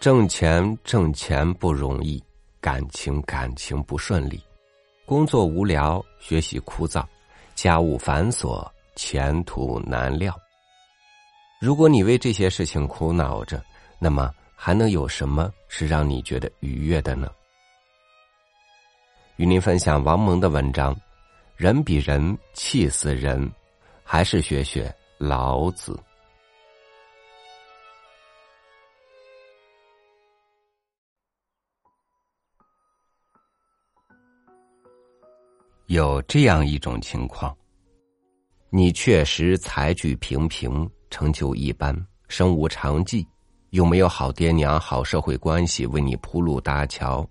挣钱挣钱不容易，感情感情不顺利，工作无聊，学习枯燥，家务繁琐，前途难料。如果你为这些事情苦恼着，那么还能有什么是让你觉得愉悦的呢？与您分享王蒙的文章：人比人气死人，还是学学老子。有这样一种情况，你确实才具平平，成就一般，身无长技，又没有好爹娘、好社会关系为你铺路搭桥。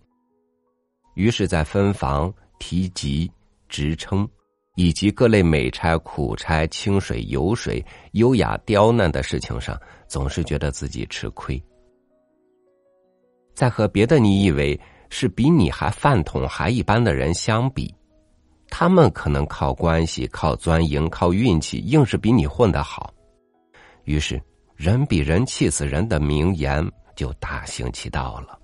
于是，在分房、提级、职称，以及各类美差、苦差、清水、油水、优雅、刁难的事情上，总是觉得自己吃亏。在和别的你以为是比你还饭桶还一般的人相比。他们可能靠关系、靠钻营、靠运气，硬是比你混得好。于是，“人比人气死人”的名言就大行其道了。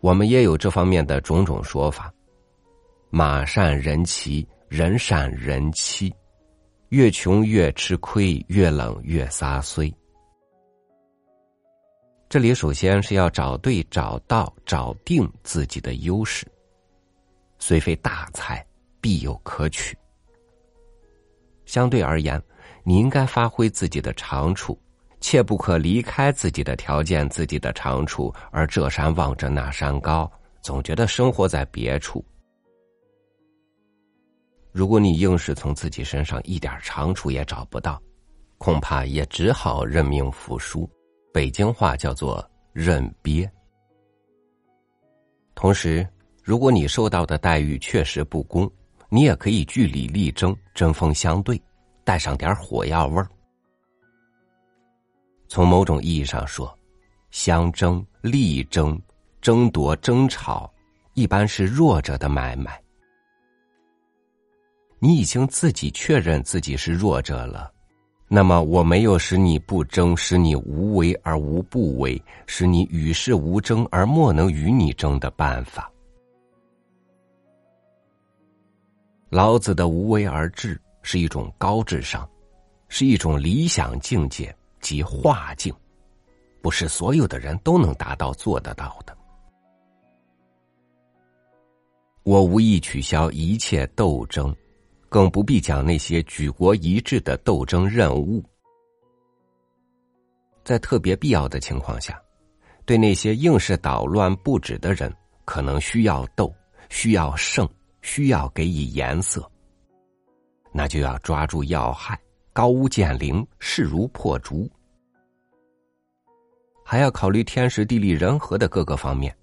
我们也有这方面的种种说法：“马善人骑，人善人欺。越穷越吃亏，越冷越撒衰。”这里首先是要找对、找到、找定自己的优势。虽非大才，必有可取。相对而言，你应该发挥自己的长处，切不可离开自己的条件、自己的长处，而这山望着那山高，总觉得生活在别处。如果你硬是从自己身上一点长处也找不到，恐怕也只好认命服输。北京话叫做认憋。同时。如果你受到的待遇确实不公，你也可以据理力争，针锋相对，带上点火药味儿。从某种意义上说，相争、力争、争夺、争吵，一般是弱者的买卖。你已经自己确认自己是弱者了，那么我没有使你不争，使你无为而无不为，使你与世无争而莫能与你争的办法。老子的无为而治是一种高智商，是一种理想境界及化境，不是所有的人都能达到做得到的。我无意取消一切斗争，更不必讲那些举国一致的斗争任务。在特别必要的情况下，对那些硬是捣乱不止的人，可能需要斗，需要胜。需要给以颜色，那就要抓住要害，高屋建瓴，势如破竹。还要考虑天时地利人和的各个方面，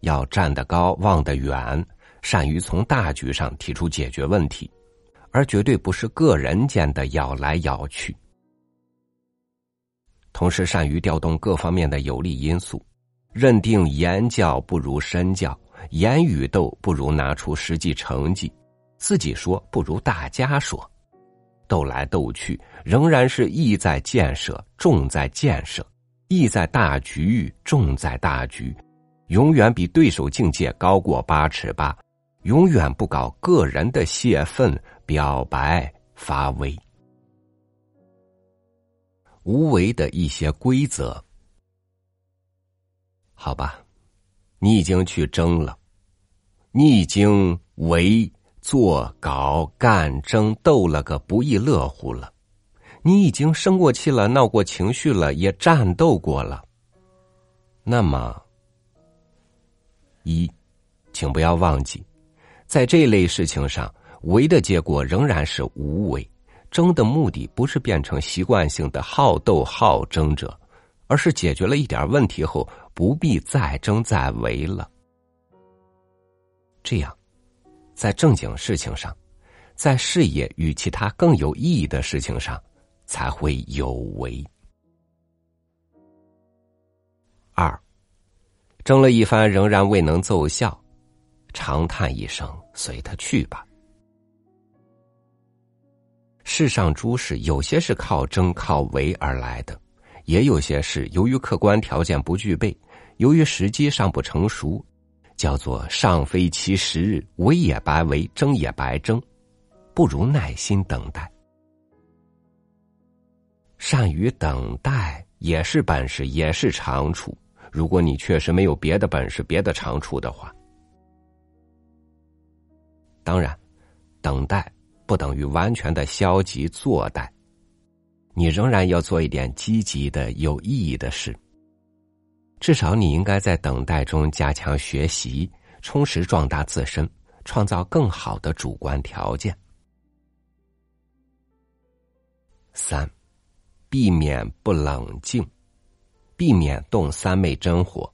要站得高，望得远，善于从大局上提出解决问题，而绝对不是个人间的咬来咬去。同时，善于调动各方面的有利因素，认定言教不如身教。言语斗不如拿出实际成绩，自己说不如大家说，斗来斗去仍然是意在建设，重在建设，意在大局，重在大局，永远比对手境界高过八尺八，永远不搞个人的泄愤、表白、发威。无为的一些规则，好吧。你已经去争了，你已经为做搞干争斗了个不亦乐乎了，你已经生过气了，闹过情绪了，也战斗过了。那么，一，请不要忘记，在这类事情上，为的结果仍然是无为。争的目的不是变成习惯性的好斗好争者。而是解决了一点问题后，不必再争再为了。这样，在正经事情上，在事业与其他更有意义的事情上，才会有为。二，争了一番仍然未能奏效，长叹一声，随他去吧。世上诸事，有些是靠争靠为而来的。也有些事由于客观条件不具备，由于时机尚不成熟，叫做上非其时，为也白为，争也白争，不如耐心等待。善于等待也是本事，也是长处。如果你确实没有别的本事、别的长处的话，当然，等待不等于完全的消极坐待，你仍然要做一点积极的、有意义的事。至少你应该在等待中加强学习，充实壮大自身，创造更好的主观条件。三。避免不冷静，避免动三昧真火，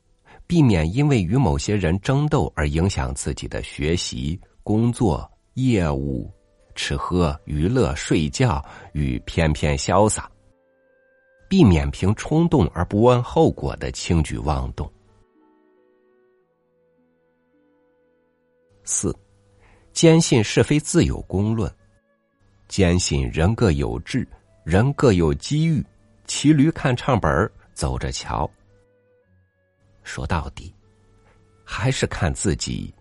避免因为与某些人争斗而影响自己的学习、工作、业务、吃喝、娱乐、睡觉与翩翩潇洒，避免凭冲动而不问后果的轻举妄动。四，坚信是非自有公论，坚信人各有志。人各有机遇，骑驴看唱本走着瞧。说到底，还是看自己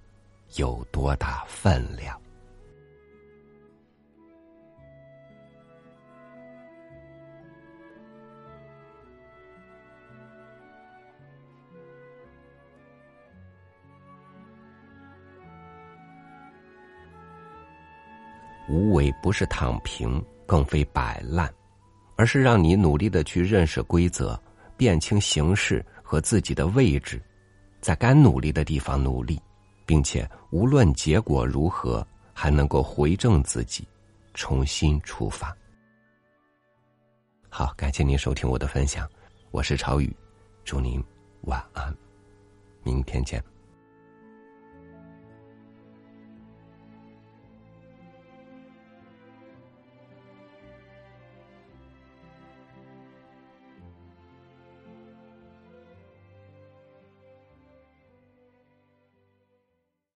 有多大分量。无为不是躺平。更非摆烂，而是让你努力的去认识规则，辨清形势和自己的位置，在该努力的地方努力，并且无论结果如何，还能够回正自己，重新出发。好，感谢您收听我的分享，我是朝雨，祝您晚安，明天见。